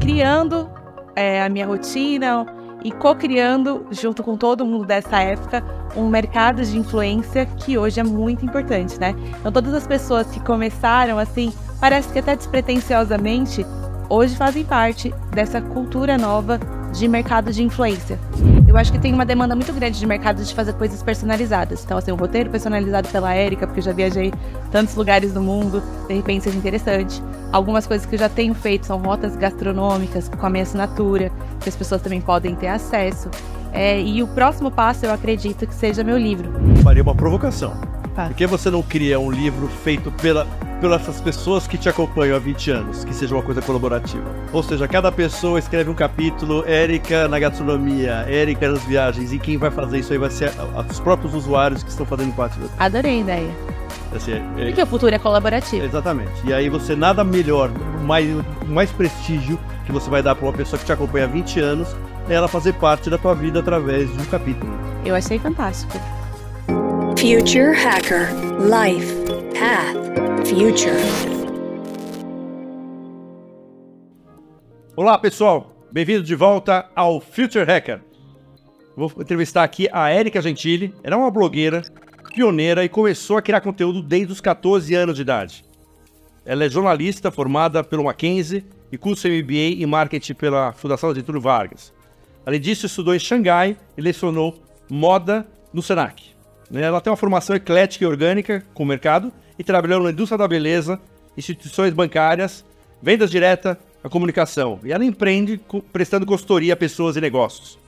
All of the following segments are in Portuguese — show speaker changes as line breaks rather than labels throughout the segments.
criando é, a minha rotina e co-criando, junto com todo mundo dessa época, um mercado de influência que hoje é muito importante, né? Então, todas as pessoas que começaram assim, parece que até despretensiosamente, hoje fazem parte dessa cultura nova de mercado de influência. Eu acho que tem uma demanda muito grande de mercado de fazer coisas personalizadas. Então, assim, um roteiro personalizado pela Érica, porque eu já viajei tantos lugares do mundo, de repente seja interessante. Algumas coisas que eu já tenho feito são rotas gastronômicas com a minha assinatura, que as pessoas também podem ter acesso. É, e o próximo passo, eu acredito que seja meu livro.
Faria uma provocação. Por que você não cria um livro feito pela, pelas pessoas que te acompanham há 20 anos, que seja uma coisa colaborativa? Ou seja, cada pessoa escreve um capítulo, Érica na gastronomia, Érica nas viagens, e quem vai fazer isso aí vai ser os próprios usuários que estão fazendo parte do.
Adorei a ideia.
Assim,
é, Porque o futuro é colaborativo.
Exatamente. E aí você nada melhor, mais, mais prestígio que você vai dar para uma pessoa que te acompanha há 20 anos é ela fazer parte da tua vida através de um capítulo.
Eu achei fantástico.
Future Hacker Life Path Future.
Olá, pessoal. Bem-vindo de volta ao Future Hacker. Vou entrevistar aqui a Érica Gentili. Ela é uma blogueira pioneira e começou a criar conteúdo desde os 14 anos de idade. Ela é jornalista formada pelo Mackenzie e curso MBA em marketing pela Fundação Getúlio Vargas. Além disso, estudou em Xangai e lecionou moda no Senac. Né? Ela tem uma formação eclética e orgânica com o mercado e trabalhou na indústria da beleza, instituições bancárias, vendas direta, a comunicação. E ela empreende prestando consultoria a pessoas e negócios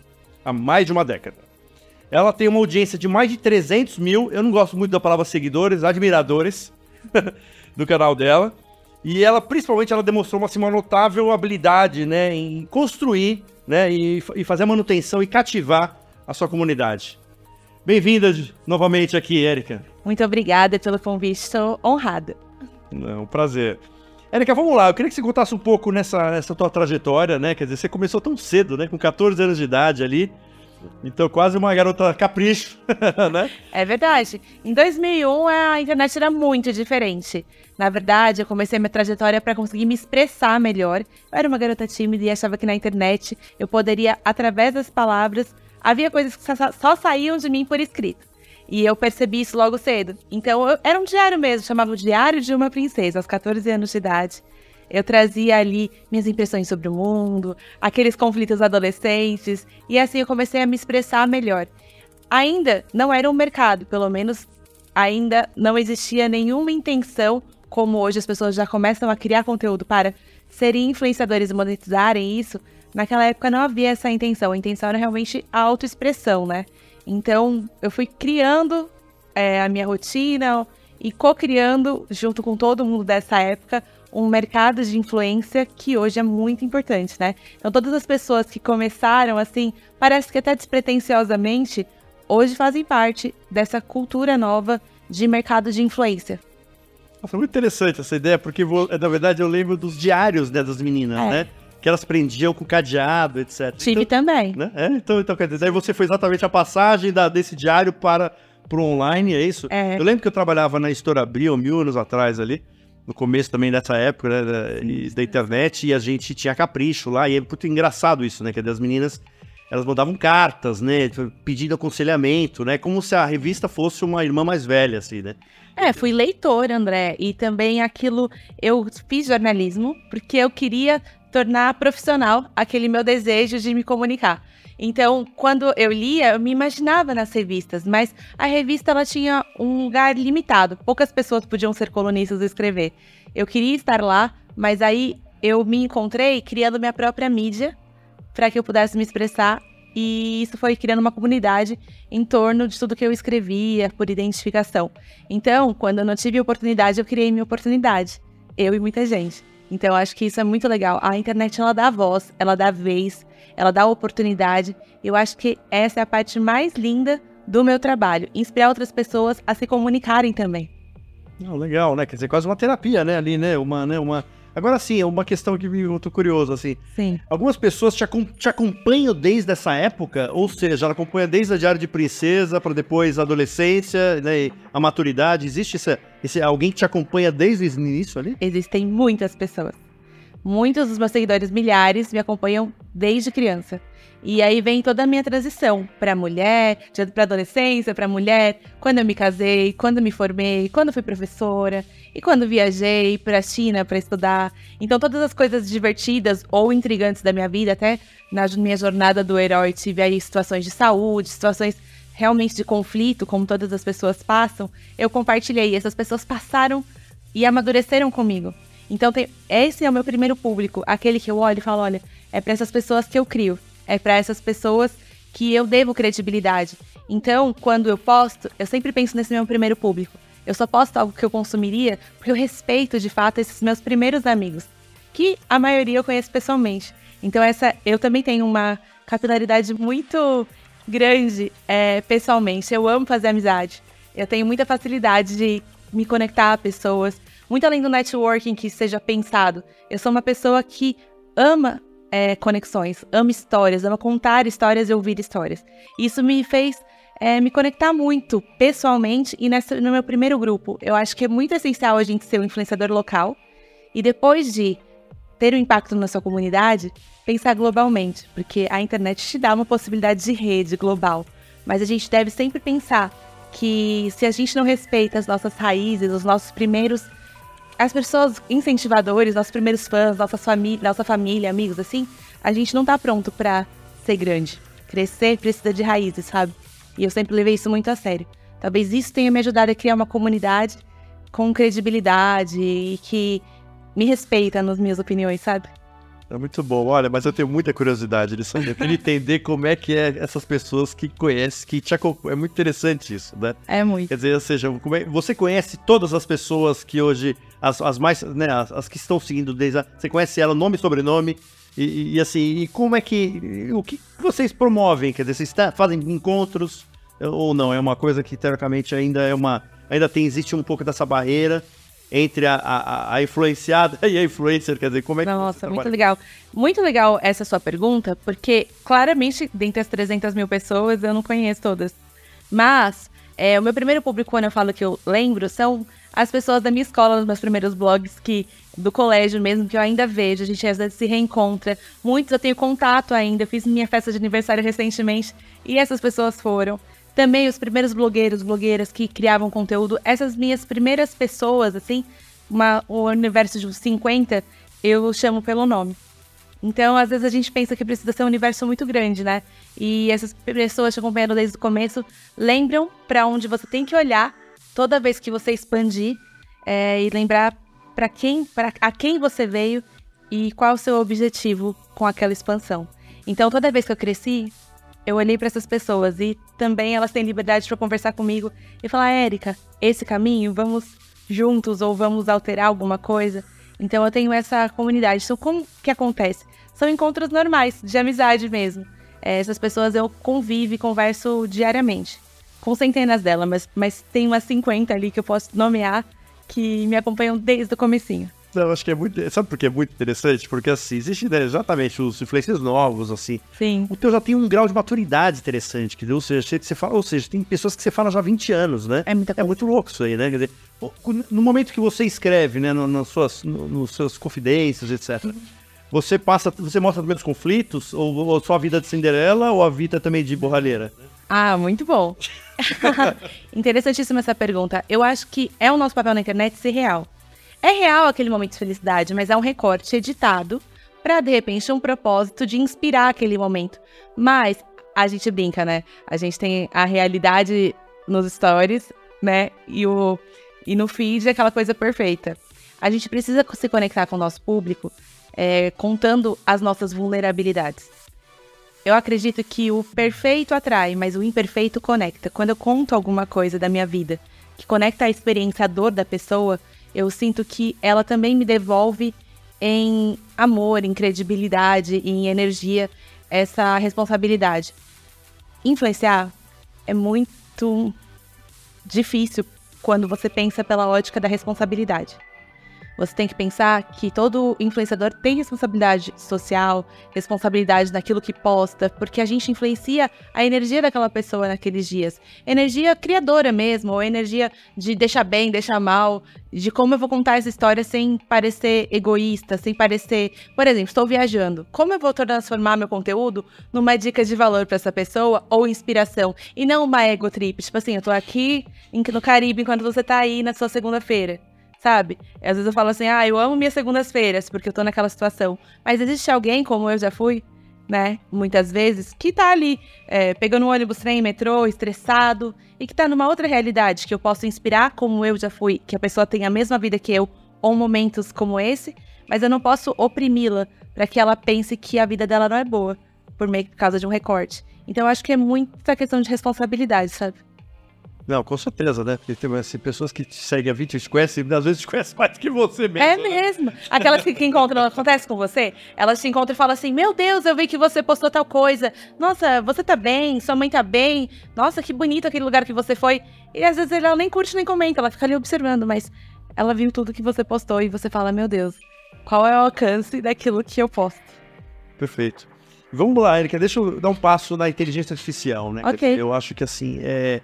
há mais de uma década. Ela tem uma audiência de mais de 300 mil, eu não gosto muito da palavra seguidores, admiradores do canal dela. E ela, principalmente, ela demonstrou uma, assim, uma notável habilidade né, em construir né, e, e fazer a manutenção e cativar a sua comunidade. Bem-vinda novamente aqui, Érica.
Muito obrigada pelo convite, estou honrada.
É um prazer. Érica, vamos lá. Eu queria que você contasse um pouco nessa, nessa tua trajetória, né? Quer dizer, você começou tão cedo, né? Com 14 anos de idade ali. Então, quase uma garota capricho, né?
É verdade. Em 2001, a internet era muito diferente. Na verdade, eu comecei minha trajetória para conseguir me expressar melhor. Eu era uma garota tímida e achava que na internet eu poderia, através das palavras, havia coisas que só saíam de mim por escrito. E eu percebi isso logo cedo. Então, eu, era um diário mesmo, chamava o Diário de uma Princesa, aos 14 anos de idade. Eu trazia ali minhas impressões sobre o mundo, aqueles conflitos adolescentes, e assim eu comecei a me expressar melhor. Ainda não era um mercado, pelo menos ainda não existia nenhuma intenção, como hoje as pessoas já começam a criar conteúdo para serem influenciadores e monetizarem isso, Naquela época não havia essa intenção, a intenção era realmente a autoexpressão, né? Então eu fui criando é, a minha rotina e co-criando, junto com todo mundo dessa época, um mercado de influência que hoje é muito importante, né? Então todas as pessoas que começaram assim, parece que até despretensiosamente, hoje fazem parte dessa cultura nova de mercado de influência.
Nossa, muito interessante essa ideia, porque na verdade eu lembro dos diários né, das meninas, é. né? Que elas prendiam com cadeado, etc.
Tive
então,
também.
Né? É, então, então, quer dizer, aí você foi exatamente a passagem da, desse diário para o online, é isso?
É.
Eu lembro que eu trabalhava na Editora Abril, mil anos atrás ali, no começo também dessa época, né, da, da, internet, e a gente tinha capricho lá, e é muito engraçado isso, né, que as meninas, elas mandavam cartas, né, pedindo aconselhamento, né, como se a revista fosse uma irmã mais velha, assim, né.
É, fui leitora, André, e também aquilo, eu fiz jornalismo porque eu queria tornar profissional aquele meu desejo de me comunicar. Então, quando eu lia, eu me imaginava nas revistas, mas a revista ela tinha um lugar limitado. Poucas pessoas podiam ser colunistas e escrever. Eu queria estar lá, mas aí eu me encontrei criando minha própria mídia para que eu pudesse me expressar e isso foi criando uma comunidade em torno de tudo que eu escrevia por identificação. Então, quando eu não tive oportunidade, eu criei minha oportunidade. Eu e muita gente. Então, eu acho que isso é muito legal. A internet, ela dá voz, ela dá vez, ela dá oportunidade. Eu acho que essa é a parte mais linda do meu trabalho. Inspirar outras pessoas a se comunicarem também.
Não, legal, né? Quer dizer, quase uma terapia, né? Ali, né? Uma, né? uma Agora sim, é uma questão que eu tô curioso, assim.
Sim.
Algumas pessoas te, te acompanham desde essa época, ou seja, ela acompanha desde a Diário de Princesa para depois a adolescência, né, a maturidade. Existe esse, alguém que te acompanha desde o início ali?
Existem muitas pessoas. Muitos dos meus seguidores, milhares, me acompanham desde criança. E aí vem toda a minha transição para mulher, para adolescência, para mulher, quando eu me casei, quando me formei, quando fui professora e quando viajei para a China para estudar. Então todas as coisas divertidas ou intrigantes da minha vida, até na minha jornada do herói, tive aí situações de saúde, situações realmente de conflito, como todas as pessoas passam, eu compartilhei. Essas pessoas passaram e amadureceram comigo. Então tem, esse é o meu primeiro público, aquele que eu olho e falo, olha, é para essas pessoas que eu crio. É para essas pessoas que eu devo credibilidade. Então, quando eu posto, eu sempre penso nesse meu primeiro público. Eu só posto algo que eu consumiria porque eu respeito de fato esses meus primeiros amigos, que a maioria eu conheço pessoalmente. Então, essa eu também tenho uma capilaridade muito grande é, pessoalmente. Eu amo fazer amizade. Eu tenho muita facilidade de me conectar a pessoas, muito além do networking que seja pensado. Eu sou uma pessoa que ama é, conexões, amo histórias, amo contar histórias e ouvir histórias. Isso me fez é, me conectar muito pessoalmente e nessa, no meu primeiro grupo. Eu acho que é muito essencial a gente ser um influenciador local e depois de ter um impacto na sua comunidade, pensar globalmente, porque a internet te dá uma possibilidade de rede global. Mas a gente deve sempre pensar que se a gente não respeita as nossas raízes, os nossos primeiros as pessoas incentivadores, nossos primeiros fãs, nossa família, nossa família, amigos, assim, a gente não tá pronto para ser grande. Crescer precisa de raízes, sabe? E eu sempre levei isso muito a sério. Talvez isso tenha me ajudado a criar uma comunidade com credibilidade e que me respeita nas minhas opiniões, sabe?
É muito bom. Olha, mas eu tenho muita curiosidade de saber, de entender como é que é essas pessoas que conhecem, que te acompanham. É muito interessante isso, né?
É muito.
Quer dizer, ou seja, é... você conhece todas as pessoas que hoje, as, as mais, né, as, as, que estão seguindo desde a... Você conhece ela, nome e sobrenome, e, e, assim, e como é que, o que vocês promovem? Quer dizer, vocês tá, fazem encontros ou não? É uma coisa que, teoricamente, ainda é uma, ainda tem, existe um pouco dessa barreira, entre a, a, a, influenciada e a influencer? Quer dizer, como é que
Nossa, muito legal. Muito legal essa sua pergunta, porque claramente, dentre as 300 mil pessoas, eu não conheço todas. Mas, é, o meu primeiro público, quando eu falo que eu lembro, são as pessoas da minha escola, nos meus primeiros blogs, que do colégio mesmo, que eu ainda vejo, a gente às vezes se reencontra. Muitos eu tenho contato ainda, eu fiz minha festa de aniversário recentemente e essas pessoas foram. Também os primeiros blogueiros, blogueiras que criavam conteúdo, essas minhas primeiras pessoas, assim, uma, o universo de 50, eu chamo pelo nome. Então, às vezes a gente pensa que precisa ser um universo muito grande, né? E essas pessoas te acompanhando desde o começo lembram para onde você tem que olhar toda vez que você expandir é, e lembrar para quem, para a quem você veio e qual o seu objetivo com aquela expansão. Então, toda vez que eu cresci, eu olhei para essas pessoas e também elas têm liberdade para conversar comigo e falar: Érica, esse caminho, vamos juntos ou vamos alterar alguma coisa. Então eu tenho essa comunidade. Então, como que acontece? São encontros normais, de amizade mesmo. É, essas pessoas eu convivo e converso diariamente. Com centenas delas, mas, mas tem umas 50 ali que eu posso nomear que me acompanham desde o comecinho.
Não, acho que é muito. Sabe por que é muito interessante? Porque assim, existe né, exatamente os influencers novos, assim.
Sim.
O teu já tem um grau de maturidade interessante, que ou seja, você fala, ou seja, tem pessoas que você fala já há 20 anos, né?
É muita coisa.
É muito louco isso aí, né? Quer dizer, no momento que você escreve, né, nas suas, no, nos seus confidências, etc. Você passa, você mostra também os conflitos, ou, ou só a vida de Cinderela, ou a vida também de borralheira?
Ah, muito bom. Interessantíssima essa pergunta. Eu acho que é o nosso papel na internet ser real. É real aquele momento de felicidade, mas é um recorte editado para de repente um propósito de inspirar aquele momento. Mas a gente brinca, né? A gente tem a realidade nos stories, né? E o e no feed é aquela coisa perfeita. A gente precisa se conectar com o nosso público, é, contando as nossas vulnerabilidades. Eu acredito que o perfeito atrai, mas o imperfeito conecta. Quando eu conto alguma coisa da minha vida que conecta a experiência, a dor da pessoa, eu sinto que ela também me devolve em amor, em credibilidade, em energia, essa responsabilidade. Influenciar é muito difícil quando você pensa pela ótica da responsabilidade. Você tem que pensar que todo influenciador tem responsabilidade social, responsabilidade naquilo que posta, porque a gente influencia a energia daquela pessoa naqueles dias. Energia criadora mesmo, ou energia de deixar bem, deixar mal, de como eu vou contar essa história sem parecer egoísta, sem parecer. Por exemplo, estou viajando. Como eu vou transformar meu conteúdo numa dica de valor para essa pessoa ou inspiração? E não uma ego trip. Tipo assim, eu tô aqui no Caribe enquanto você tá aí na sua segunda-feira sabe? Às vezes eu falo assim, ah, eu amo minhas segundas-feiras, porque eu tô naquela situação. Mas existe alguém, como eu já fui, né? Muitas vezes, que tá ali, é, pegando um ônibus, trem, metrô, estressado, e que tá numa outra realidade, que eu posso inspirar, como eu já fui, que a pessoa tem a mesma vida que eu, ou momentos como esse, mas eu não posso oprimi-la para que ela pense que a vida dela não é boa, por meio por causa de um recorte. Então eu acho que é muita questão de responsabilidade, sabe?
Não, com certeza, né? Porque tem assim, pessoas que te seguem a 20 te conhecem, às vezes te conhecem mais que você mesmo.
É mesmo. Aquelas que, que encontram, acontece com você? Elas te encontram e falam assim: Meu Deus, eu vi que você postou tal coisa. Nossa, você tá bem, sua mãe tá bem. Nossa, que bonito aquele lugar que você foi. E às vezes ela nem curte nem comenta, ela fica ali observando, mas ela viu tudo que você postou e você fala: Meu Deus, qual é o alcance daquilo que eu posto?
Perfeito. Vamos lá, Erika, deixa eu dar um passo na inteligência artificial, né?
Ok.
Eu acho que assim, é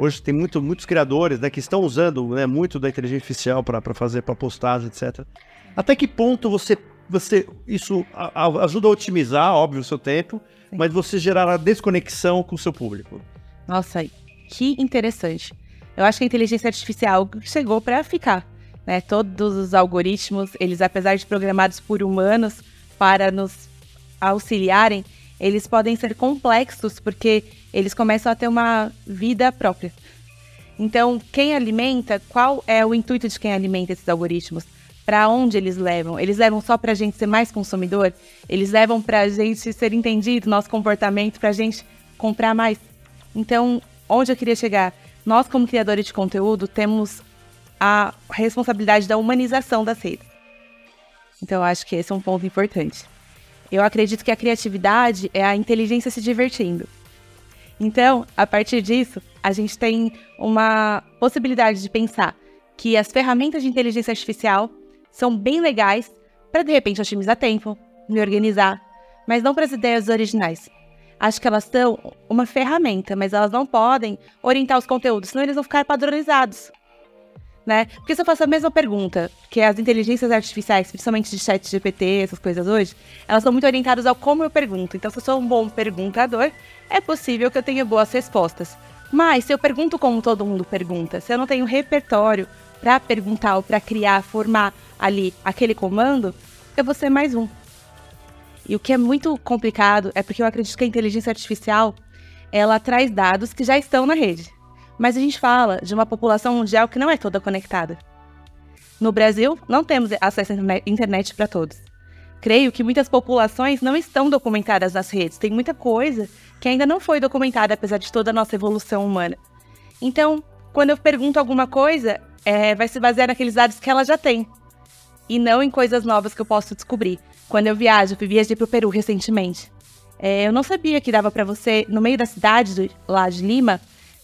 Hoje tem muito, muitos criadores né, que estão usando né, muito da inteligência artificial para fazer para postagem, etc. Até que ponto você, você isso a, a, ajuda a otimizar, óbvio, o seu tempo, Sim. mas você gerar a desconexão com o seu público?
Nossa, que interessante. Eu acho que a inteligência artificial chegou para ficar. Né? Todos os algoritmos, eles, apesar de programados por humanos para nos auxiliarem, eles podem ser complexos porque eles começam a ter uma vida própria. Então, quem alimenta, qual é o intuito de quem alimenta esses algoritmos? Para onde eles levam? Eles levam só para a gente ser mais consumidor? Eles levam para a gente ser entendido, nosso comportamento, para a gente comprar mais? Então, onde eu queria chegar? Nós, como criadores de conteúdo, temos a responsabilidade da humanização das redes. Então, acho que esse é um ponto importante. Eu acredito que a criatividade é a inteligência se divertindo. Então, a partir disso, a gente tem uma possibilidade de pensar que as ferramentas de inteligência artificial são bem legais para de repente otimizar tempo, me organizar, mas não para as ideias originais. Acho que elas são uma ferramenta, mas elas não podem orientar os conteúdos, senão eles vão ficar padronizados né? Porque se eu faço a mesma pergunta, que as inteligências artificiais, principalmente de chat GPT, essas coisas hoje, elas são muito orientadas ao como eu pergunto. Então, se eu sou um bom perguntador, é possível que eu tenha boas respostas. Mas se eu pergunto como todo mundo pergunta, se eu não tenho repertório para perguntar ou para criar, formar ali aquele comando, eu vou ser mais um. E o que é muito complicado é porque eu acredito que a inteligência artificial ela traz dados que já estão na rede. Mas a gente fala de uma população mundial que não é toda conectada. No Brasil, não temos acesso à internet para todos. Creio que muitas populações não estão documentadas nas redes. Tem muita coisa que ainda não foi documentada, apesar de toda a nossa evolução humana. Então, quando eu pergunto alguma coisa, é, vai se basear naqueles dados que ela já tem. E não em coisas novas que eu posso descobrir. Quando eu viajo, eu viajei para o Peru recentemente. É, eu não sabia que dava para você, no meio da cidade do, lá de Lima,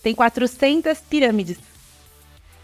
tem 400 pirâmides.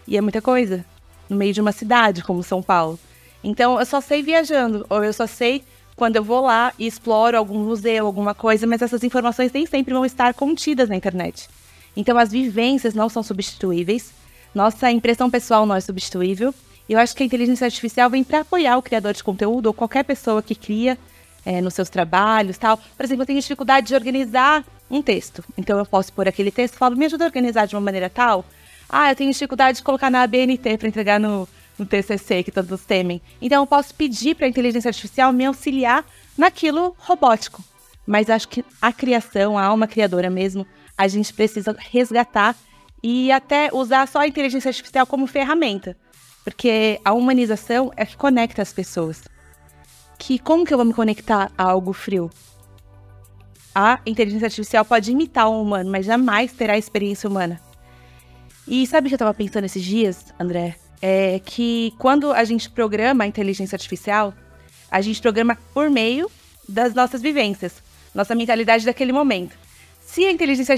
E é muita coisa. No meio de uma cidade como São Paulo. Então eu só sei viajando, ou eu só sei quando eu vou lá e exploro algum museu, alguma coisa, mas essas informações nem sempre vão estar contidas na internet. Então as vivências não são substituíveis, nossa impressão pessoal não é substituível. Eu acho que a inteligência artificial vem para apoiar o criador de conteúdo ou qualquer pessoa que cria é, nos seus trabalhos tal. Por exemplo, eu tenho dificuldade de organizar um texto. Então eu posso pôr aquele texto e falo, me ajuda a organizar de uma maneira tal. Ah, eu tenho dificuldade de colocar na ABNT para entregar no, no TCC que todos temem. Então eu posso pedir para a inteligência artificial me auxiliar naquilo robótico. Mas acho que a criação, a alma criadora mesmo, a gente precisa resgatar e até usar só a inteligência artificial como ferramenta. Porque a humanização é que conecta as pessoas. Que como que eu vou me conectar a algo frio? a inteligência artificial pode imitar um humano, mas jamais terá experiência humana. E sabe o que eu estava pensando esses dias, André? É que quando a gente programa a inteligência artificial, a gente programa por meio das nossas vivências, nossa mentalidade daquele momento. Se a inteligência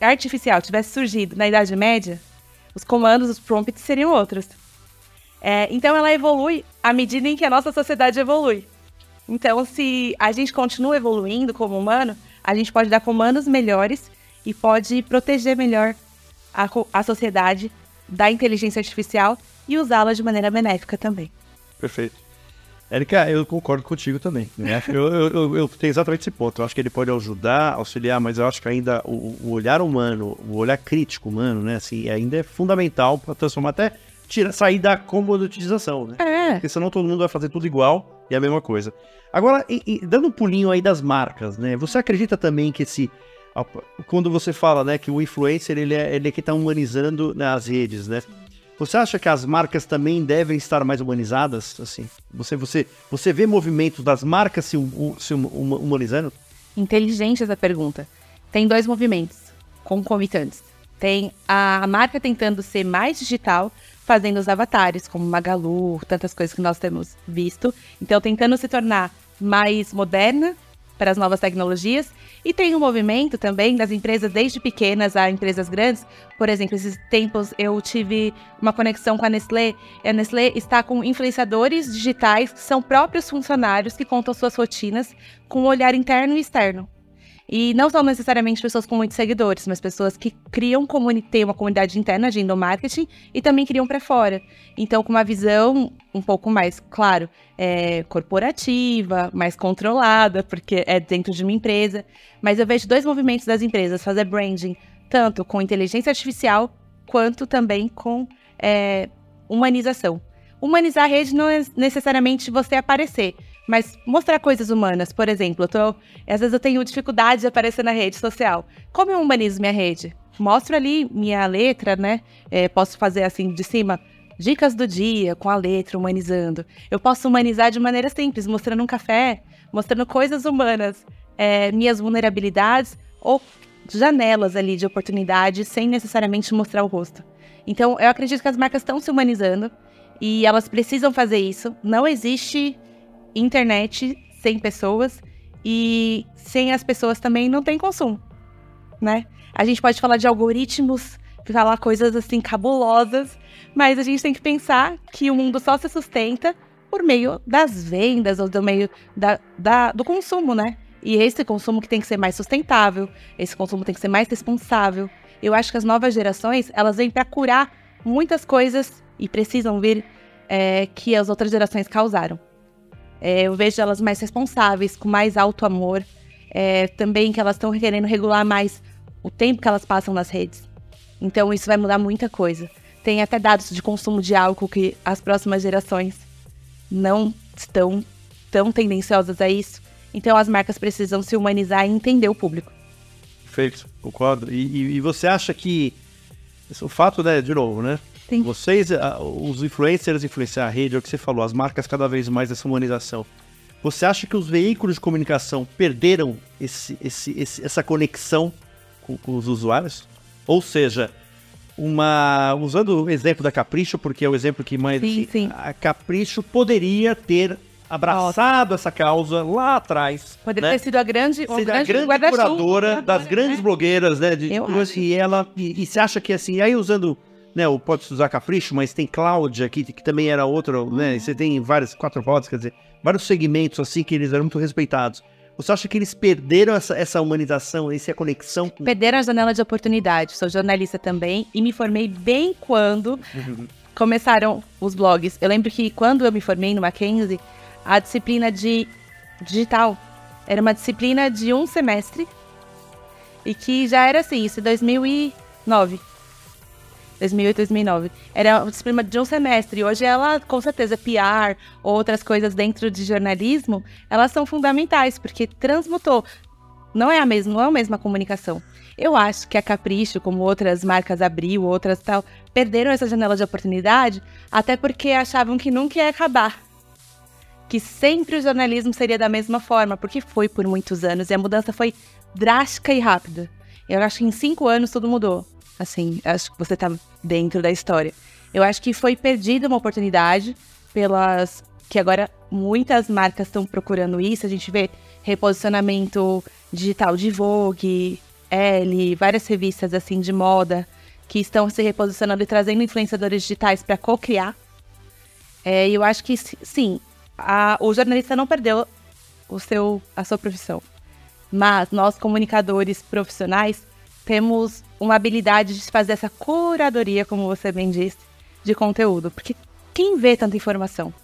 artificial tivesse surgido na Idade Média, os comandos, os prompts seriam outros. É, então ela evolui à medida em que a nossa sociedade evolui. Então, se a gente continua evoluindo como humano, a gente pode dar comandos melhores e pode proteger melhor a, a sociedade da inteligência artificial e usá-la de maneira benéfica também.
Perfeito. Érica, eu concordo contigo também. Né? Eu, eu, eu, eu, tenho exatamente esse ponto. Eu acho que ele pode ajudar, auxiliar, mas eu acho que ainda o, o olhar humano, o olhar crítico humano, né, assim, ainda é fundamental para transformar até tira, sair da comoditização, né?
É.
Porque senão todo mundo vai fazer tudo igual e é a mesma coisa. Agora, e, e, dando um pulinho aí das marcas, né? Você acredita também que esse quando você fala, né, que o influencer ele é, ele é que está humanizando nas redes, né? Você acha que as marcas também devem estar mais humanizadas? Assim, você, você, você vê movimentos das marcas se, se humanizando?
Inteligente essa pergunta. Tem dois movimentos concomitantes. Tem a marca tentando ser mais digital, fazendo os avatares, como Magalu, tantas coisas que nós temos visto. Então, tentando se tornar mais moderna para as novas tecnologias. E tem um movimento também das empresas, desde pequenas a empresas grandes. Por exemplo, esses tempos eu tive uma conexão com a Nestlé. A Nestlé está com influenciadores digitais, que são próprios funcionários que contam suas rotinas com um olhar interno e externo. E não são necessariamente pessoas com muitos seguidores, mas pessoas que criam têm uma comunidade interna de endomarketing e também criam para fora. Então, com uma visão um pouco mais, claro, é, corporativa, mais controlada, porque é dentro de uma empresa. Mas eu vejo dois movimentos das empresas fazer branding, tanto com inteligência artificial quanto também com é, humanização. Humanizar a rede não é necessariamente você aparecer, mas mostrar coisas humanas, por exemplo, eu tô, às vezes eu tenho dificuldade de aparecer na rede social. Como eu humanizo minha rede? Mostro ali minha letra, né? É, posso fazer assim de cima, dicas do dia com a letra humanizando. Eu posso humanizar de maneira simples, mostrando um café, mostrando coisas humanas, é, minhas vulnerabilidades ou janelas ali de oportunidade sem necessariamente mostrar o rosto. Então, eu acredito que as marcas estão se humanizando e elas precisam fazer isso. Não existe internet sem pessoas e sem as pessoas também não tem consumo, né? A gente pode falar de algoritmos, falar coisas assim cabulosas, mas a gente tem que pensar que o mundo só se sustenta por meio das vendas ou do meio da, da, do consumo, né? E esse consumo que tem que ser mais sustentável, esse consumo tem que ser mais responsável. Eu acho que as novas gerações, elas vêm para curar muitas coisas e precisam vir é, que as outras gerações causaram. É, eu vejo elas mais responsáveis, com mais alto amor. É, também que elas estão querendo regular mais o tempo que elas passam nas redes. Então isso vai mudar muita coisa. Tem até dados de consumo de álcool que as próximas gerações não estão tão tendenciosas a isso. Então as marcas precisam se humanizar e entender o público.
Perfeito, concordo. E, e, e você acha que o fato, né, de novo, né?
Sim.
Vocês, os influencers influenciar a rede, é o que você falou, as marcas cada vez mais essa humanização. Você acha que os veículos de comunicação perderam esse, esse, esse, essa conexão com, com, os usuários? Ou seja, uma usando o exemplo da Capricho, porque é o exemplo que mais
sim, sim.
a Capricho poderia ter abraçado Nossa. essa causa lá atrás.
Poderia
né?
ter sido a grande,
a grande, grande curadora das grandes
né?
blogueiras, né? De,
Eu
e ela e, e você acha que assim, aí usando né, o pode usar Capricho, mas tem Cláudia aqui, que também era outra, né, você tem vários, quatro rodas, quer dizer, vários segmentos assim que eles eram muito respeitados. Você acha que eles perderam essa, essa humanização, essa conexão? Com...
Perderam a janela de oportunidade. Sou jornalista também e me formei bem quando uhum. começaram os blogs. Eu lembro que quando eu me formei no Mackenzie, a disciplina de digital era uma disciplina de um semestre e que já era assim, isso em 2009. 2008, 2009. Era uma disciplina de um semestre. Hoje ela, com certeza, PR, outras coisas dentro de jornalismo, elas são fundamentais, porque transmutou. Não é a mesma, não é a mesma comunicação. Eu acho que a Capricho, como outras marcas Abril, outras tal, perderam essa janela de oportunidade, até porque achavam que nunca ia acabar. Que sempre o jornalismo seria da mesma forma, porque foi por muitos anos e a mudança foi drástica e rápida. Eu acho que em cinco anos tudo mudou. Assim, acho que você está dentro da história. Eu acho que foi perdida uma oportunidade pelas que agora muitas marcas estão procurando isso. A gente vê reposicionamento digital de Vogue, Elle, várias revistas assim de moda que estão se reposicionando e trazendo influenciadores digitais para co-criar. É, eu acho que si- sim, a- o jornalista não perdeu o seu, a sua profissão. Mas nós, comunicadores profissionais, temos uma habilidade de fazer essa curadoria, como você bem disse, de conteúdo. Porque quem vê tanta informação?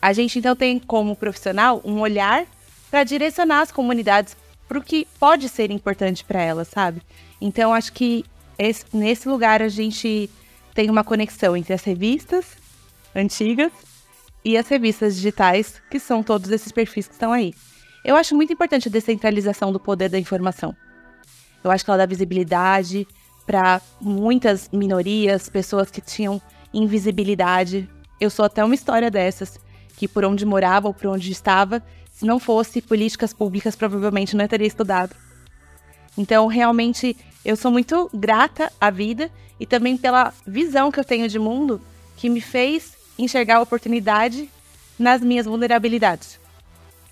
A gente então tem como profissional um olhar para direcionar as comunidades para o que pode ser importante para elas, sabe? Então acho que esse- nesse lugar a gente tem uma conexão entre as revistas antigas e as revistas digitais, que são todos esses perfis que estão aí. Eu acho muito importante a descentralização do poder da informação. Eu acho que ela dá visibilidade para muitas minorias, pessoas que tinham invisibilidade. Eu sou até uma história dessas, que por onde morava ou por onde estava, se não fosse políticas públicas, provavelmente não teria estudado. Então, realmente, eu sou muito grata à vida e também pela visão que eu tenho de mundo que me fez enxergar a oportunidade nas minhas vulnerabilidades.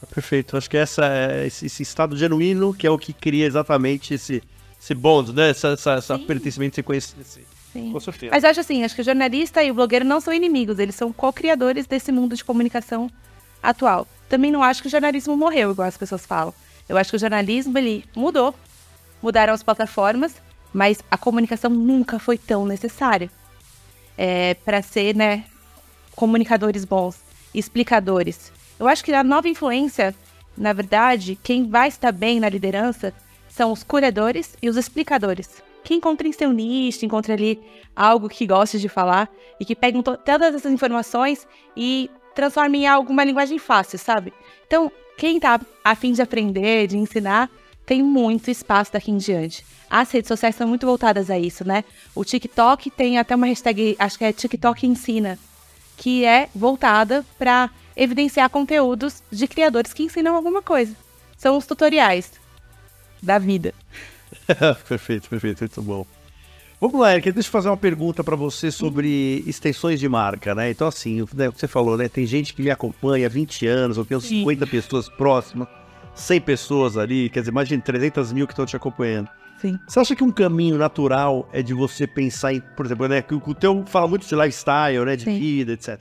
Perfeito. Acho que essa é esse, esse estado genuíno que é o que cria exatamente esse, esse bond, né? Essa, essa, essa pertencimento, esse conhecimento.
Sim.
Com certeza.
Mas acho assim, acho que o jornalista e o blogueiro não são inimigos, eles são co-criadores desse mundo de comunicação atual. Também não acho que o jornalismo morreu, igual as pessoas falam. Eu acho que o jornalismo, ele mudou. Mudaram as plataformas, mas a comunicação nunca foi tão necessária. É, para ser, né, comunicadores bons, explicadores. Eu acho que a nova influência, na verdade, quem vai estar bem na liderança são os curadores e os explicadores. Que encontrem seu nicho, encontre ali algo que goste de falar e que to- todas essas informações e transformem em algo, uma linguagem fácil, sabe? Então, quem tá a fim de aprender, de ensinar, tem muito espaço daqui em diante. As redes sociais são muito voltadas a isso, né? O TikTok tem até uma hashtag, acho que é TikTok Ensina, que é voltada para evidenciar conteúdos de criadores que ensinam alguma coisa. São os tutoriais da vida.
perfeito, perfeito, muito bom. Vamos lá, Erika, deixa eu fazer uma pergunta para você sobre extensões de marca, né? Então, assim, né, o que você falou, né? Tem gente que me acompanha há 20 anos, eu tenho
Sim.
50 pessoas próximas, 100 pessoas ali, quer dizer, mais de 300 mil que estão te acompanhando.
Sim.
Você acha que um caminho natural é de você pensar em, por exemplo, né? Que o o teu fala muito de lifestyle, né? De
Sim.
vida, etc.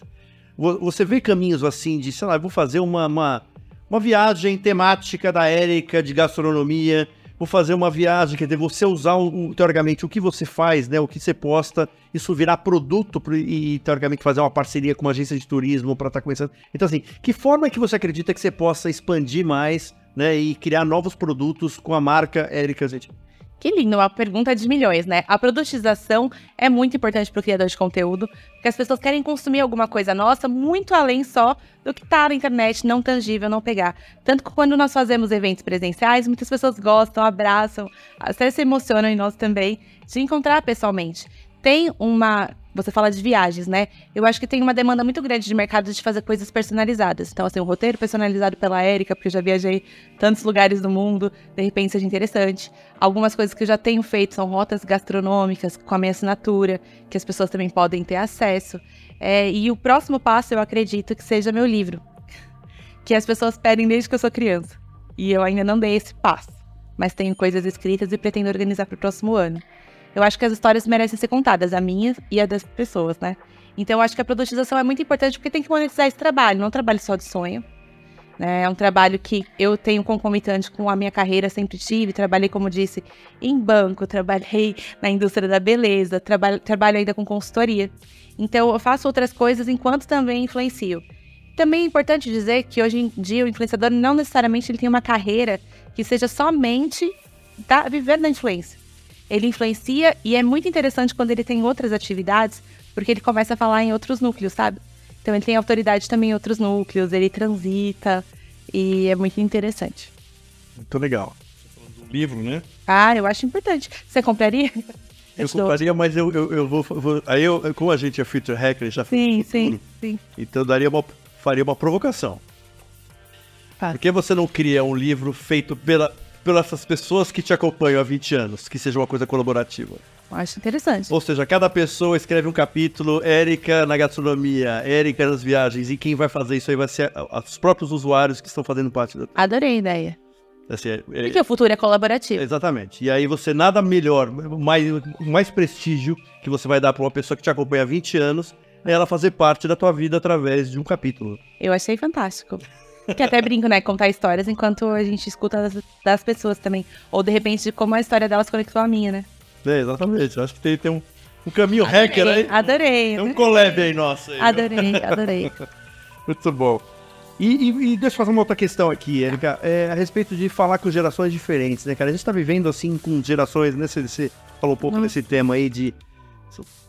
Vo- Você vê caminhos assim de, sei lá, vou fazer uma, uma, uma viagem temática da Érica de gastronomia, vou fazer uma viagem, quer dizer, você usar, o, teoricamente, o que você faz, né? O que você posta, isso virar produto pro- e, teoricamente, fazer uma parceria com uma agência de turismo para estar começando. Então, assim, que forma que você acredita que você possa expandir mais, né? E criar novos produtos com a marca Érica Zentin?
Que lindo, uma pergunta de milhões, né? A produtização é muito importante para o criador de conteúdo, porque as pessoas querem consumir alguma coisa nossa muito além só do que tá na internet, não tangível, não pegar. Tanto que quando nós fazemos eventos presenciais, muitas pessoas gostam, abraçam, até se emocionam em nós também, de encontrar pessoalmente. Tem uma. Você fala de viagens, né? Eu acho que tem uma demanda muito grande de mercado de fazer coisas personalizadas. Então, assim, um roteiro personalizado pela Érica, porque eu já viajei tantos lugares do mundo, de repente seja interessante. Algumas coisas que eu já tenho feito são rotas gastronômicas com a minha assinatura, que as pessoas também podem ter acesso. É, e o próximo passo, eu acredito que seja meu livro, que as pessoas pedem desde que eu sou criança. E eu ainda não dei esse passo, mas tenho coisas escritas e pretendo organizar para o próximo ano. Eu acho que as histórias merecem ser contadas, a minha e a das pessoas, né? Então eu acho que a produtização é muito importante porque tem que monetizar esse trabalho, não é um trabalho só de sonho. né? É um trabalho que eu tenho concomitante com a minha carreira, sempre tive. Trabalhei, como disse, em banco, trabalhei na indústria da beleza, trabalho, trabalho ainda com consultoria. Então eu faço outras coisas enquanto também influencio. Também é importante dizer que hoje em dia o influenciador não necessariamente ele tem uma carreira que seja somente da, viver da influência. Ele influencia e é muito interessante quando ele tem outras atividades, porque ele começa a falar em outros núcleos, sabe? Então ele tem autoridade também em outros núcleos, ele transita e é muito interessante.
Muito legal. Do livro, né?
Ah, eu acho importante. Você compraria?
Eu compraria, mas eu, eu, eu vou, vou- Aí eu, como a gente é Future Hacker, já
Sim, sim, sim.
Então daria uma, faria uma provocação.
Faz.
Por que você não cria um livro feito pela, pelas essas pessoas que te acompanham há 20 anos, que seja uma coisa colaborativa?
Acho interessante.
Ou seja, cada pessoa escreve um capítulo, Érica na gastronomia, Érica nas viagens, e quem vai fazer isso aí vai ser os próprios usuários que estão fazendo parte da.
Adorei a ideia.
Assim, é- é-
Porque o futuro é colaborativo.
Exatamente. E aí você nada melhor, mais, mais prestígio que você vai dar para uma pessoa que te acompanha há 20 anos ela fazer parte da tua vida através de um capítulo.
Eu achei fantástico. Que até brinco, né? Contar histórias enquanto a gente escuta das, das pessoas também. Ou de repente de como a história delas conectou a minha, né?
É, exatamente. Eu acho que tem, tem um, um caminho hacker aí.
Adorei.
É um collab aí nosso. Aí?
Adorei, adorei.
Muito bom. E, e- e deixa eu fazer uma outra questão aqui, Erika, é, a respeito de falar com gerações diferentes, né, cara? A gente tá vivendo assim com gerações, né? Você, você falou um pouco
Uhum.
desse tema aí de.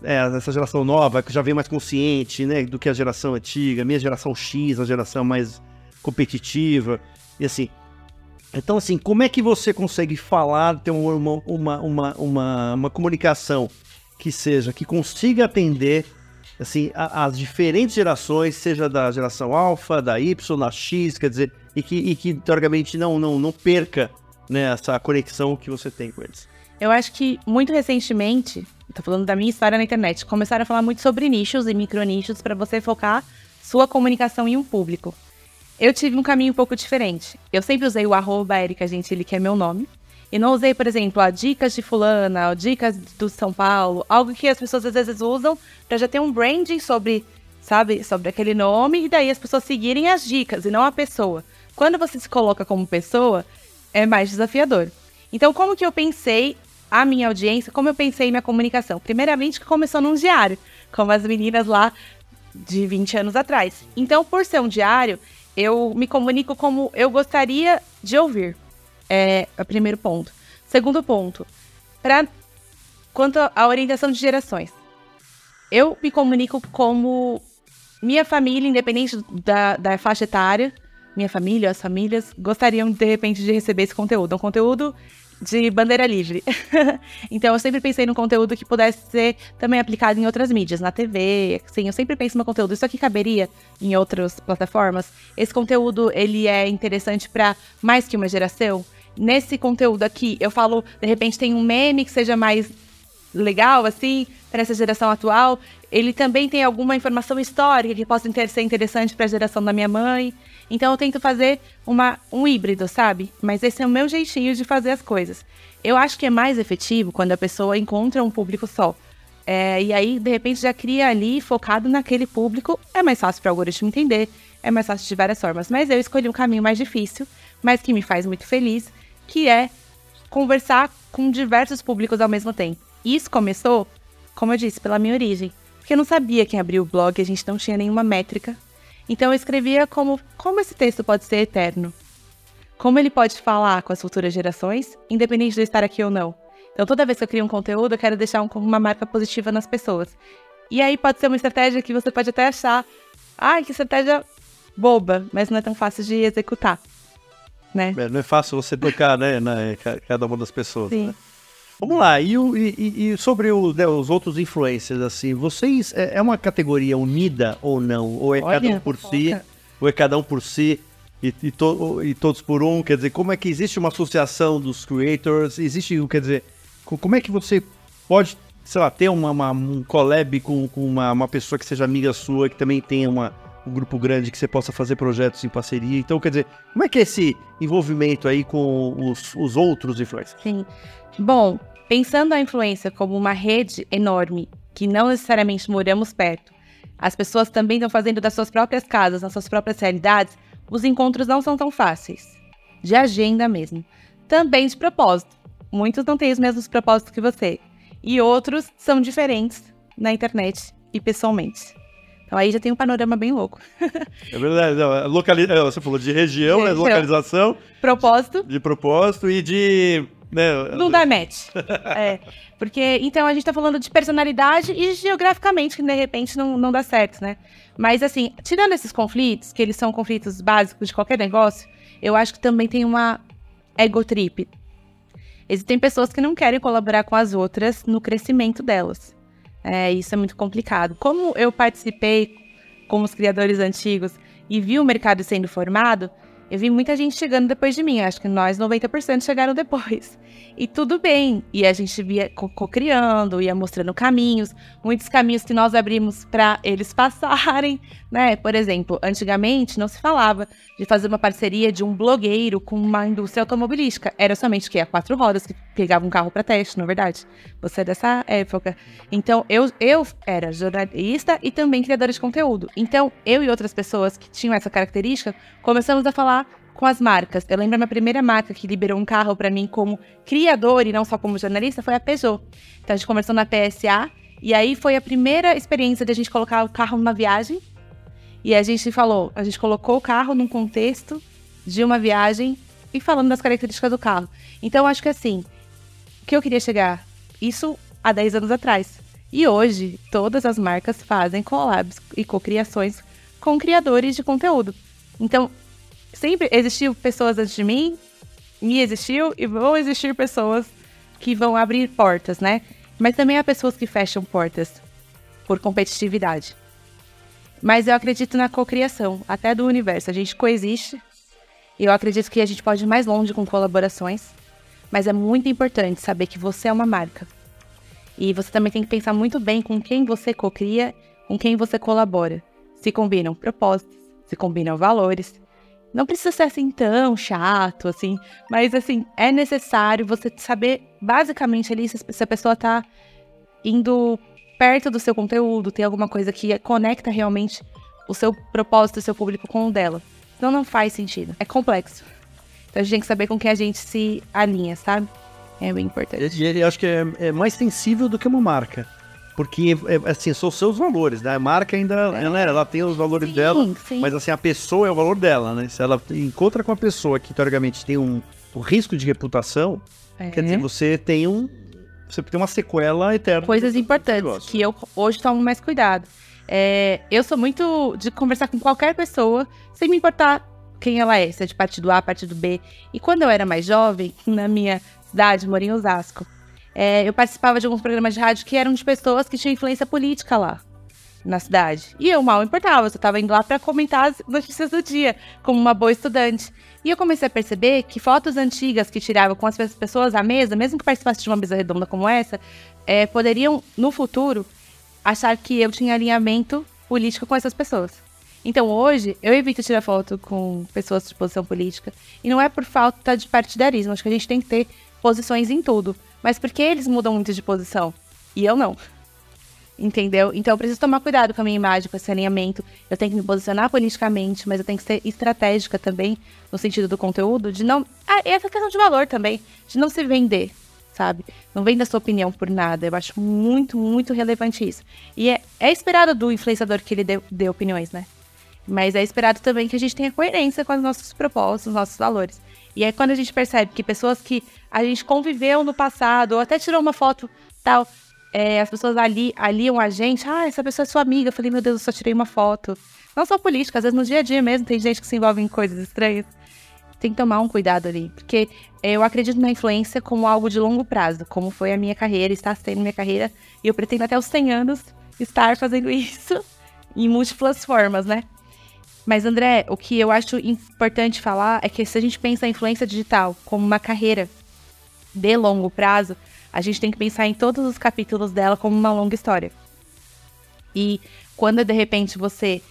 É, essa geração nova que já vem mais consciente, né, do que a geração antiga, minha geração X, a geração mais competitiva, e assim. Então, assim, como é que você consegue falar, ter uma, uma, uma, uma, uma comunicação que seja, que consiga atender assim, as diferentes gerações, seja da geração alfa, da Y, da X, quer dizer, e que, e que teoricamente não, não, não perca né, essa conexão que você tem com eles.
Eu acho que muito recentemente, tô falando da minha história na internet, começaram a falar muito sobre nichos e micronichos para você focar sua comunicação em um público. Eu tive um caminho um pouco diferente. Eu sempre usei o arroba Erika Gentili, que é meu nome. E não usei, por exemplo, a dicas de fulana, ou dicas do São Paulo, algo que as pessoas às vezes usam para já ter um branding sobre, sabe, sobre aquele nome e daí as pessoas seguirem as dicas e não a pessoa. Quando você se coloca como pessoa, é mais desafiador. Então, como que eu pensei a minha audiência, como eu pensei minha comunicação? Primeiramente, que começou num diário, como as meninas lá de 20 anos atrás. Então, por ser um diário, eu me comunico como eu gostaria de ouvir. É o primeiro ponto. Segundo ponto, para quanto à orientação de gerações. Eu me comunico como minha família, independente da, da faixa etária, minha família, as famílias, gostariam, de repente, de receber esse conteúdo. Um conteúdo de bandeira livre. então, eu sempre pensei num conteúdo que pudesse ser também aplicado em outras mídias, na TV. Sim, eu sempre penso no conteúdo. Isso aqui caberia em outras plataformas. Esse conteúdo, ele é interessante para mais que uma geração. Nesse conteúdo aqui, eu falo, de repente, tem um meme que seja mais legal, assim, para essa geração atual. Ele também tem alguma informação histórica que possa ser interessante para a geração da minha mãe. Então eu tento fazer uma, um híbrido, sabe? Mas esse é o meu jeitinho de fazer as coisas. Eu acho que é mais efetivo quando a pessoa encontra um público só. É, e aí, de repente, já cria ali, focado naquele público. É mais fácil para o algoritmo entender, é mais fácil de várias formas. Mas eu escolhi um caminho mais difícil, mas que me faz muito feliz, que é conversar com diversos públicos ao mesmo tempo. Isso começou, como eu disse, pela minha origem. Porque eu não sabia quem abriu o blog, a gente não tinha nenhuma métrica. Então eu escrevia como como esse texto pode ser eterno. Como ele pode falar com as futuras gerações, independente de eu estar aqui ou não. Então toda vez que eu crio um conteúdo, eu quero deixar um- uma marca positiva nas pessoas. E aí pode ser uma estratégia que você pode até achar, ai, que estratégia boba, mas não é tão fácil de executar. Né?
É, não é fácil você tocar, né, na ca- cada uma das pessoas.
Sim.
né? Vamos lá, e, e- e- sobre o- né, os outros influencers, assim, vocês, é, é uma categoria unida ou não? Ou é cada um
Olha,
por si?
foca.
Ou é cada um por si e, e to- e todos por um? Quer dizer, como é que existe uma associação dos creators? Existe, quer dizer, co- como é que você pode, sei lá, ter uma, uma- um collab com, com uma, uma pessoa que seja amiga sua, que também tenha uma, um grupo grande que você possa fazer projetos em parceria? Então, quer dizer, como é que é esse envolvimento aí com os, os outros influencers?
Sim. Bom, pensando a influência como uma rede enorme, que não necessariamente moramos perto, as pessoas também estão fazendo das suas próprias casas, nas suas próprias realidades, os encontros não são tão fáceis. De agenda mesmo. Também de propósito. Muitos não têm os mesmos propósitos que você. E outros são diferentes na internet e pessoalmente. Então aí já tem um panorama bem louco.
É verdade, não, é locali... é, você falou de região, né,
Região.
localização,
Propósito
de propósito e de... Né,
Não dá match. É. Porque, então, a gente tá falando de personalidade e geograficamente, que de repente não, não dá certo, né? Mas, assim, tirando esses conflitos, que eles são conflitos básicos de qualquer negócio, eu acho que também tem uma ego trip. Existem pessoas que não querem colaborar com as outras no crescimento delas. É, isso é muito complicado. Como eu participei com os criadores antigos e vi o mercado sendo formado, eu vi muita gente chegando depois de mim. Acho que nós, 90%, chegaram depois. E tudo bem. E a gente via co- co-criando, ia mostrando caminhos, muitos caminhos que nós abrimos para eles passarem, né? Por exemplo, antigamente não se falava de fazer uma parceria de um blogueiro com uma indústria automobilística. Era somente que a quatro rodas que pegava um carro para teste, na verdade. Você é dessa época. Então, eu, eu era jornalista e também criadora de conteúdo. Então, eu e outras pessoas que tinham essa característica, começamos a falar com as marcas. Eu lembro a minha primeira marca que liberou um carro para mim como criador e não só como jornalista foi a Peugeot. Então, a gente começou na PSA e aí foi a primeira experiência de a gente colocar o carro numa viagem. E a gente falou, a gente colocou o carro num contexto de uma viagem e falando das características do carro. Então, acho que assim, o que eu queria chegar? Isso há 10 anos atrás. E hoje, todas as marcas fazem collabs e cocriações com criadores de conteúdo. Então, sempre existiu pessoas antes de mim, me existiu e vão existir pessoas que vão abrir portas, né? Mas também há pessoas que fecham portas por competitividade. Mas eu acredito na cocriação, até do universo. A gente coexiste. E eu acredito que a gente pode ir mais longe com colaborações. Mas é muito importante saber que você é uma marca. E você também tem que pensar muito bem com quem você cocria, com quem você colabora. Se combinam propósitos, se combinam valores. Não precisa ser assim tão chato, assim, mas assim, é necessário você saber basicamente ali se a pessoa tá indo perto do seu conteúdo, tem alguma coisa que conecta realmente o seu propósito, o seu público com o dela. Então não faz sentido. É complexo. Então a gente tem que saber com que a gente se alinha, sabe? É bem importante.
Eu acho que é, é mais sensível do que uma marca. Porque, é, assim, são seus valores, né? A marca ainda, é. ela, ela tem os valores sim, dela, sim. mas assim, a pessoa é o valor dela, né? Se ela encontra com a pessoa que, teoricamente, tem um, um risco de reputação, é. quer dizer, você tem um... Você tem uma sequela eterna.
Coisas importantes, que eu hoje tomo mais cuidado. É, eu sou muito de conversar com qualquer pessoa, sem me importar quem ela é, se é de partido A, partido B. E quando eu era mais jovem, na minha cidade, morei em Osasco, é, eu participava de alguns programas de rádio que eram de pessoas que tinham influência política lá na cidade. E eu mal importava, eu só estava indo lá para comentar as notícias do dia, como uma boa estudante. E eu comecei a perceber que fotos antigas que tirava com as pessoas à mesa, mesmo que participasse de uma mesa redonda como essa, é, poderiam, no futuro, achar que eu tinha alinhamento político com essas pessoas. Então hoje eu evito tirar foto com pessoas de posição política. E não é por falta de partidarismo, acho que a gente tem que ter posições em tudo. Mas porque eles mudam muito de posição e eu não. Entendeu? Então eu preciso tomar cuidado com a minha imagem, com esse alinhamento. Eu tenho que me posicionar politicamente, mas eu tenho que ser estratégica também, no sentido do conteúdo, de não. Ah, essa questão de valor também, de não se vender, sabe? Não venda sua opinião por nada. Eu acho muito, muito relevante isso. E é, é esperado do influenciador que ele dê, dê opiniões, né? Mas é esperado também que a gente tenha coerência com os nossos propósitos, os nossos valores. E aí, quando a gente percebe que pessoas que a gente conviveu no passado, ou até tirou uma foto tal, é, as pessoas ali aliam a gente, ah, essa pessoa é sua amiga. Eu falei, meu Deus, eu só tirei uma foto. Não só política, às vezes no dia a dia mesmo tem gente que se envolve em coisas estranhas. Tem que tomar um cuidado ali, porque eu acredito na influência como algo de longo prazo, como foi a minha carreira, está sendo minha carreira, e eu pretendo até os 100 anos estar fazendo isso em múltiplas formas, né? Mas, André, o que eu acho importante falar é que se a gente pensa a influência digital como uma carreira de longo prazo, a gente tem que pensar em todos os capítulos dela como uma longa história. E quando de repente você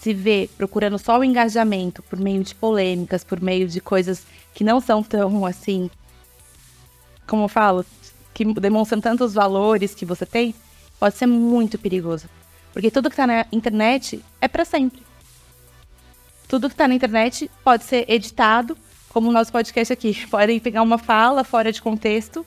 se vê procurando só o engajamento por meio de polêmicas, por meio de coisas que não são tão assim, como eu falo, que demonstram tantos valores que você tem, pode ser muito perigoso. Porque tudo que está na internet é para sempre tudo que está na internet pode ser editado, como o nosso podcast aqui. Podem pegar uma fala fora de contexto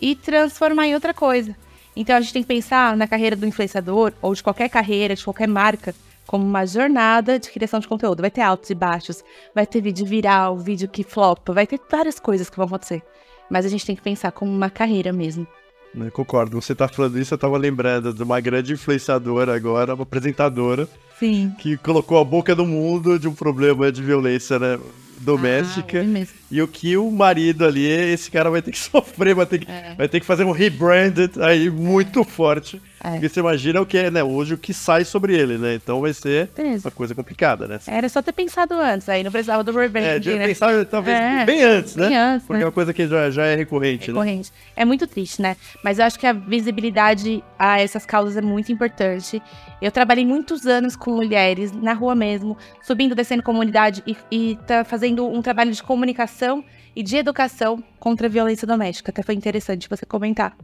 e transformar em outra coisa. Então a gente tem que pensar na carreira do influenciador ou de qualquer carreira, de qualquer marca, como uma jornada de criação de conteúdo. Vai ter altos e baixos, vai ter vídeo viral, vídeo que flopa, vai ter várias coisas que vão acontecer. Mas a gente tem que pensar como uma carreira mesmo.
Eu concordo. Você tá falando isso, eu tava lembrando de uma grande influenciadora agora, uma apresentadora,
Sim.
Que colocou a boca do mundo de um problema de violência né, doméstica. Ah, e o que o marido ali, esse cara vai ter que sofrer, vai ter que, é. vai ter que fazer um rebranded aí muito forte
É.
Porque você imagina o que é, né? Hoje o que sai sobre ele, né? Então vai ser
Beleza.
uma coisa complicada, né?
Era só ter pensado antes, aí não precisava do revenge,
É, de
né?
pensar talvez
É.
bem antes, né?
Bem antes,
Porque
né?
é uma coisa que já, já é recorrente, né?
recorrente. É muito triste, né? Mas eu acho que a visibilidade a essas causas é muito importante. Eu trabalhei muitos anos com mulheres, na rua mesmo, subindo, descendo comunidade e, e tá fazendo um trabalho de comunicação e de educação contra a violência doméstica. Até foi interessante você comentar.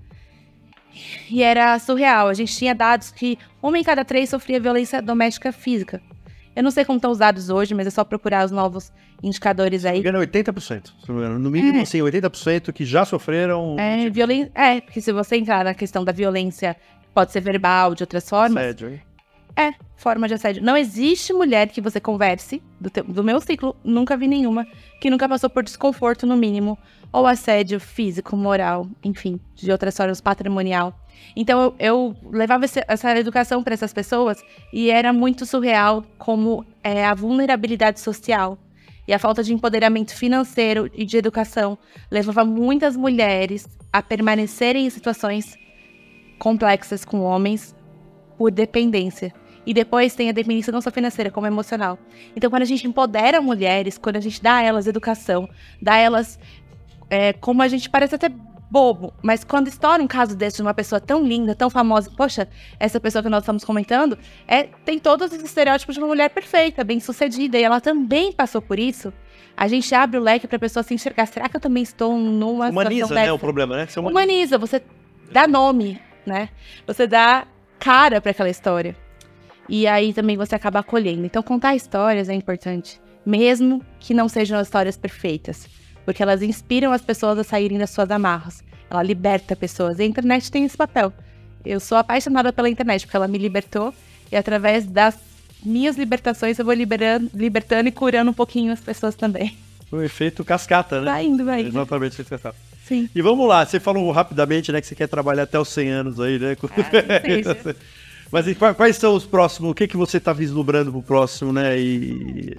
E era surreal. A gente tinha dados que uma em cada três sofria violência doméstica física. Eu não sei como estão os dados hoje, mas é só procurar os novos indicadores aí.
Engano, 80%. se não me engano. No mínimo,
É.
assim, 80% que já sofreram
É, violen... é, porque se você entrar na questão da violência, pode ser verbal, de outras formas,
assédio, hein?
é forma de assédio. Não existe mulher que você converse, do, teu- do meu ciclo, nunca vi nenhuma, que nunca passou por desconforto, no mínimo, ou assédio físico, moral, enfim, de outras formas, patrimonial. Então eu, eu levava essa educação para essas pessoas e era muito surreal como é, a vulnerabilidade social e a falta de empoderamento financeiro e de educação levava muitas mulheres a permanecerem em situações complexas com homens por dependência. E depois tem a dependência não só financeira, como emocional. Então, quando a gente empodera mulheres, quando a gente dá a elas educação, dá a elas. É, como a gente parece até bobo, mas quando estoura um caso desse de uma pessoa tão linda, tão famosa, poxa, essa pessoa que nós estamos comentando, é, tem todos os estereótipos de uma mulher perfeita, bem sucedida, e ela também passou por isso. A gente abre o leque para a pessoa se enxergar. Será que eu também estou numa
Humaniza,
situação
né, o problema, né? Você humaniza.
humaniza, você dá nome, né? Você dá cara para aquela história. E aí também você acaba acolhendo. Então contar histórias é importante, mesmo que não sejam histórias perfeitas, porque elas inspiram as pessoas a saírem das suas amarras. Ela liberta pessoas. E a internet tem esse papel. Eu sou apaixonada pela internet porque ela me libertou e através das minhas libertações eu vou liberando, libertando e curando um pouquinho as pessoas também.
O efeito cascata, né?
Vai indo, vai indo.
Exatamente, o efeito cascata.
Sim.
E vamos lá, você falou rapidamente, né, que você quer trabalhar até os 100 anos aí, né?
Ah.
Mas qua- quais são os próximos, o que, que você tá vislumbrando pro próximo, né, e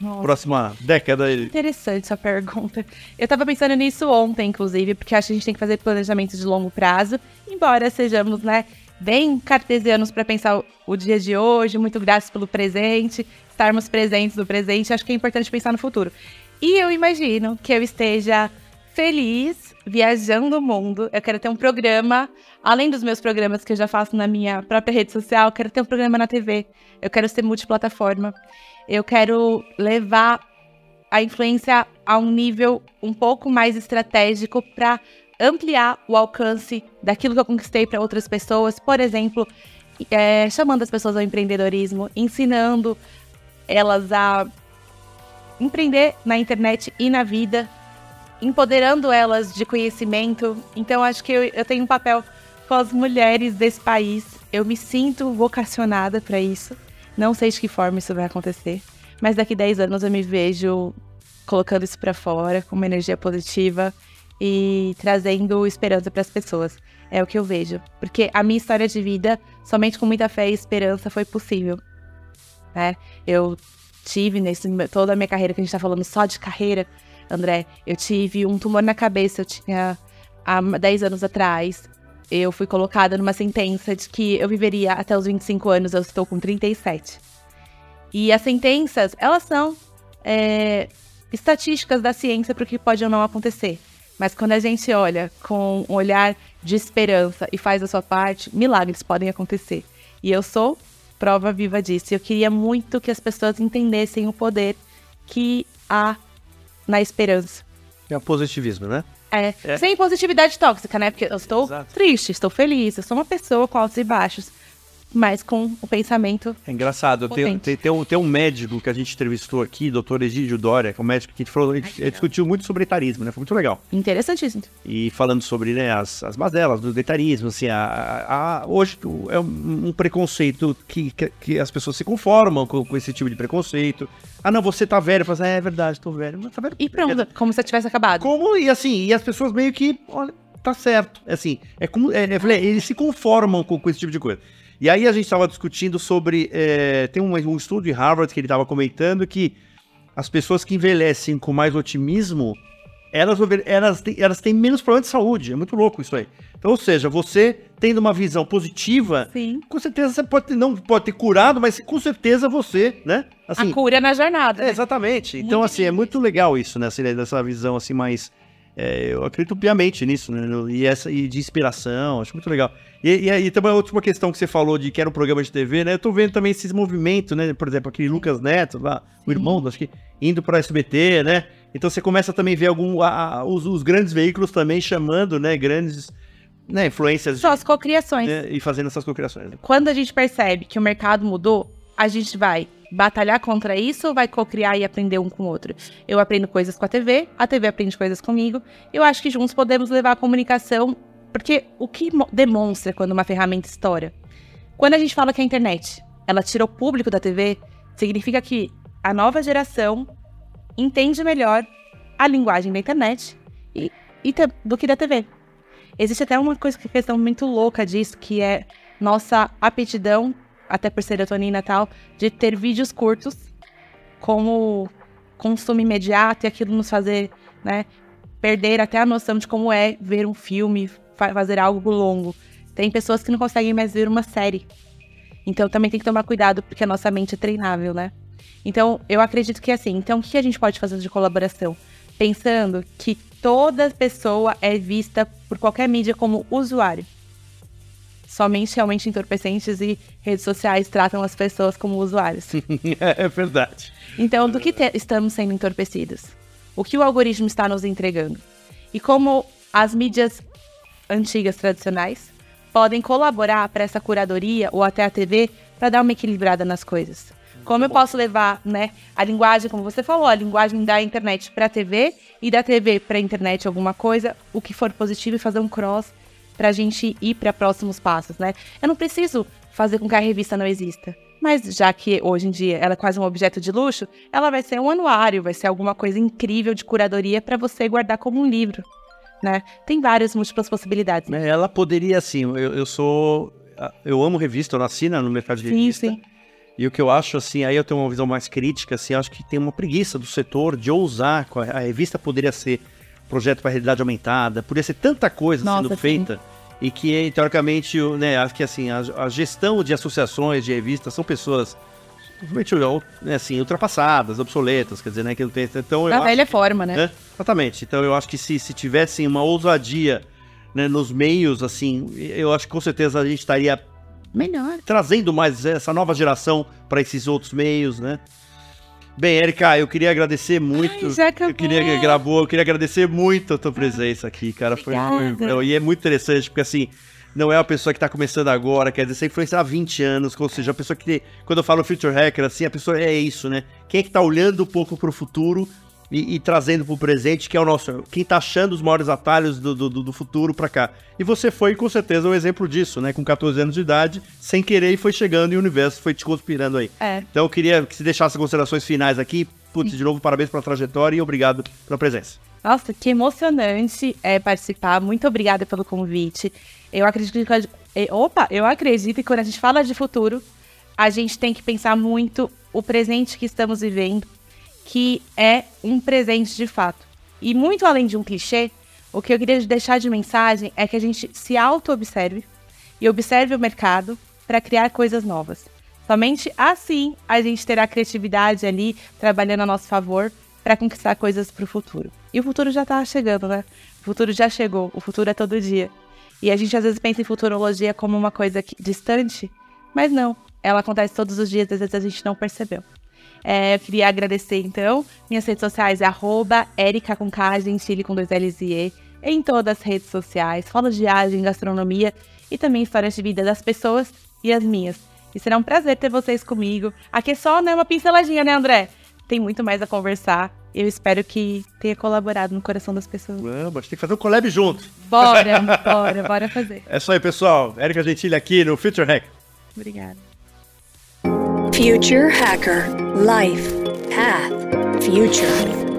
Nossa.
próxima década aí?
Interessante sua pergunta. Eu tava pensando nisso ontem, inclusive, porque acho que a gente tem que fazer planejamento de longo prazo, embora sejamos, né, bem cartesianos para pensar o, o dia de hoje, muito gratos pelo presente, estarmos presentes no presente, acho que é importante pensar no futuro. E eu imagino que eu esteja feliz viajando o mundo. Eu quero ter um programa, além dos meus programas que eu já faço na minha própria rede social, eu quero ter um programa na TV. Eu quero ser multiplataforma. Eu quero levar a influência a um nível um pouco mais estratégico para ampliar o alcance daquilo que eu conquistei para outras pessoas. Por exemplo, é, chamando as pessoas ao empreendedorismo, ensinando elas a empreender na internet e na vida, empoderando elas de conhecimento. Então, acho que eu, eu tenho um papel com as mulheres desse país. Eu me sinto vocacionada para isso. Não sei de que forma isso vai acontecer, mas daqui 10 anos eu me vejo colocando isso para fora com uma energia positiva e trazendo esperança para as pessoas. É o que eu vejo, porque a minha história de vida, somente com muita fé e esperança foi possível. Né? Eu tive nesse toda a minha carreira que a gente tá falando só de carreira, André, eu tive um tumor na cabeça, eu tinha há 10 anos atrás. Eu fui colocada numa sentença de que eu viveria até os 25 anos, eu estou com 37. E as sentenças, elas são é, estatísticas da ciência para o que pode ou não acontecer. Mas quando a gente olha com um olhar de esperança e faz a sua parte, milagres podem acontecer. E eu sou prova viva disso. Eu queria muito que as pessoas entendessem o poder que há na esperança.
É o positivismo, né?
É,
É.
sem positividade tóxica, né? Porque eu estou
Exato.
triste, estou feliz, eu sou uma pessoa com altos e baixos, mas com o pensamento.
É engraçado, tem, tem, tem, um, tem um médico que a gente entrevistou aqui, doutor Egídio Dória, que é um médico que falou, ele, ele discutiu muito sobre etarismo, né? Foi muito legal.
Interessantíssimo.
E falando sobre né, as, as mazelas do etarismo, assim, a, a- hoje é um, um preconceito que, que, que as pessoas se conformam com, com esse tipo de preconceito. Ah, não, você tá velho. Fala assim, é, é verdade, tô velho. Mas tá velho.
E pronto, como se tivesse acabado.
Como, e assim, e as pessoas meio que, olha, tá certo. Assim, é como, é, eu falei, eles se conformam com, com esse tipo de coisa. E aí a gente tava discutindo sobre, é, tem um, um estudo de Harvard que ele tava comentando que as pessoas que envelhecem com mais otimismo, elas, elas, têm, elas têm menos problemas de saúde. É muito louco isso aí. Então, ou seja, você tendo uma visão positiva,
Sim.
com certeza você pode ter, não pode ter curado, mas com certeza você, né?
a cura na jornada.
É,
né?
exatamente. Então,
Muito
assim, é muito legal isso, né? Assim, dessa visão, assim, mais... é, eu acredito piamente nisso, né? E, essa, e de inspiração, acho muito legal. E, e, aí também a última questão que você falou de que era um programa de TV, né? Eu tô vendo também esses movimentos, né? Por exemplo, aquele Lucas Neto, lá, o irmão, acho que, indo pra SBT, né? Então você começa também a ver algum, a- a- os, os grandes veículos também chamando, né? Grandes né, influências
Só as cocriações.
né, e fazendo essas cocriações.
Quando a gente percebe que o mercado mudou, a gente vai batalhar contra isso ou vai cocriar e aprender um com o outro? Eu aprendo coisas com a TV, a TV aprende coisas comigo. Eu acho que juntos podemos levar a comunicação, porque o que mo- demonstra quando uma ferramenta estoura? Quando a gente fala que a internet, ela tira o público da TV, significa que a nova geração entende melhor a linguagem da internet e, e do que da TV. Existe até uma coisa, que questão muito louca disso, que é nossa aptidão, até por serotonina e tal, de ter vídeos curtos como consumo imediato e aquilo nos fazer, né, perder até a noção de como é ver um filme, fa- fazer algo longo. Tem pessoas que não conseguem mais ver uma série. Então também tem que tomar cuidado, porque a nossa mente é treinável, né? Então, eu acredito que assim, então o que a gente pode fazer de colaboração? Pensando que toda pessoa é vista por qualquer mídia como usuário. Somente realmente entorpecentes e redes sociais tratam as pessoas como usuários.
é verdade.
Então, do que estamos sendo entorpecidos? O que o algoritmo está nos entregando? E como as mídias antigas tradicionais podem colaborar para essa curadoria ou até a TV para dar uma equilibrada nas coisas? Como eu posso levar, né, a linguagem, como você falou, a linguagem da internet para a TV e da TV para a internet alguma coisa, o que for positivo e fazer um cross para a gente ir para próximos passos, né? Eu não preciso fazer com que a revista não exista. Mas já que hoje em dia ela é quase um objeto de luxo, ela vai ser um anuário, vai ser alguma coisa incrível de curadoria para você guardar como um livro, né? Tem várias múltiplas possibilidades.
É, Ela poderia, assim, eu, eu sou. Eu amo revista, eu nasci no mercado de
Sim,
revista.
sim.
E o que eu acho, assim, aí eu tenho uma visão mais crítica, assim, acho que tem uma preguiça do setor de ousar. A revista poderia ser projeto para realidade aumentada, poderia ser tanta coisa
Nossa,
sendo
sim.
feita. E que, teoricamente, né, acho que assim, a, a gestão de associações, de revistas, são pessoas realmente, né, assim, ultrapassadas, obsoletas, quer dizer, né, que não tem. Então, eu
Da velha forma, né?
né? Exatamente. Então eu acho que se, se tivessem uma ousadia né, nos meios, assim, eu acho que com certeza a gente estaria
Melhor.
trazendo mais essa nova geração para esses outros meios, né? Bem, Erika, eu queria agradecer muito.
Ai, já acabou.
eu queria que gravou, eu queria agradecer muito a tua presença aqui, cara. Foi, foi- e é muito interessante, porque assim, não é uma pessoa que tá começando agora, quer dizer, você influencia há 20 anos, ou seja, a pessoa que, quando eu falo Future Hacker, assim, a pessoa é isso, né? Quem é que tá olhando um pouco pro futuro e, e trazendo pro presente, que é o nosso, quem tá achando os maiores atalhos do, do, do futuro pra cá. E você foi, com certeza, um exemplo disso, né? Com 14 anos de idade, sem querer, e foi chegando e o universo foi te conspirando aí.
É.
Então eu queria que você deixasse considerações finais aqui. Putz, de novo, parabéns pela trajetória e obrigado pela presença.
Nossa, que emocionante é participar. Muito obrigada pelo convite. Eu acredito que. eh, Opa, eu acredito que quando a gente fala de futuro, a gente tem que pensar muito o presente que estamos vivendo, que é um presente de fato. E muito além de um clichê, o que eu queria deixar de mensagem é que a gente se auto-observe e observe o mercado para criar coisas novas. Somente assim a gente terá criatividade ali trabalhando a nosso favor para conquistar coisas para o futuro. E o futuro já está chegando, né? O futuro já chegou, o futuro é todo dia. E a gente às vezes pensa em futurologia como uma coisa distante, mas não. Ela acontece todos os dias, às vezes a gente não percebeu. É, eu queria agradecer, então. Minhas redes sociais é arroba Erika com K, Gentili com dois L's e E, em todas as redes sociais. Falo de viagem, gastronomia e também histórias de vida das pessoas e as minhas. E será um prazer ter vocês comigo. Aqui é só né, uma pinceladinha, né, André? Tem muito mais a conversar. Eu espero que tenha colaborado no coração das pessoas.
Vamos, a gente tem que fazer um collab junto.
Bora, bora, bora fazer.
É isso aí, pessoal. Érica Gentili aqui no Future Hack.
Obrigada.
Future Hacker Life Path Future.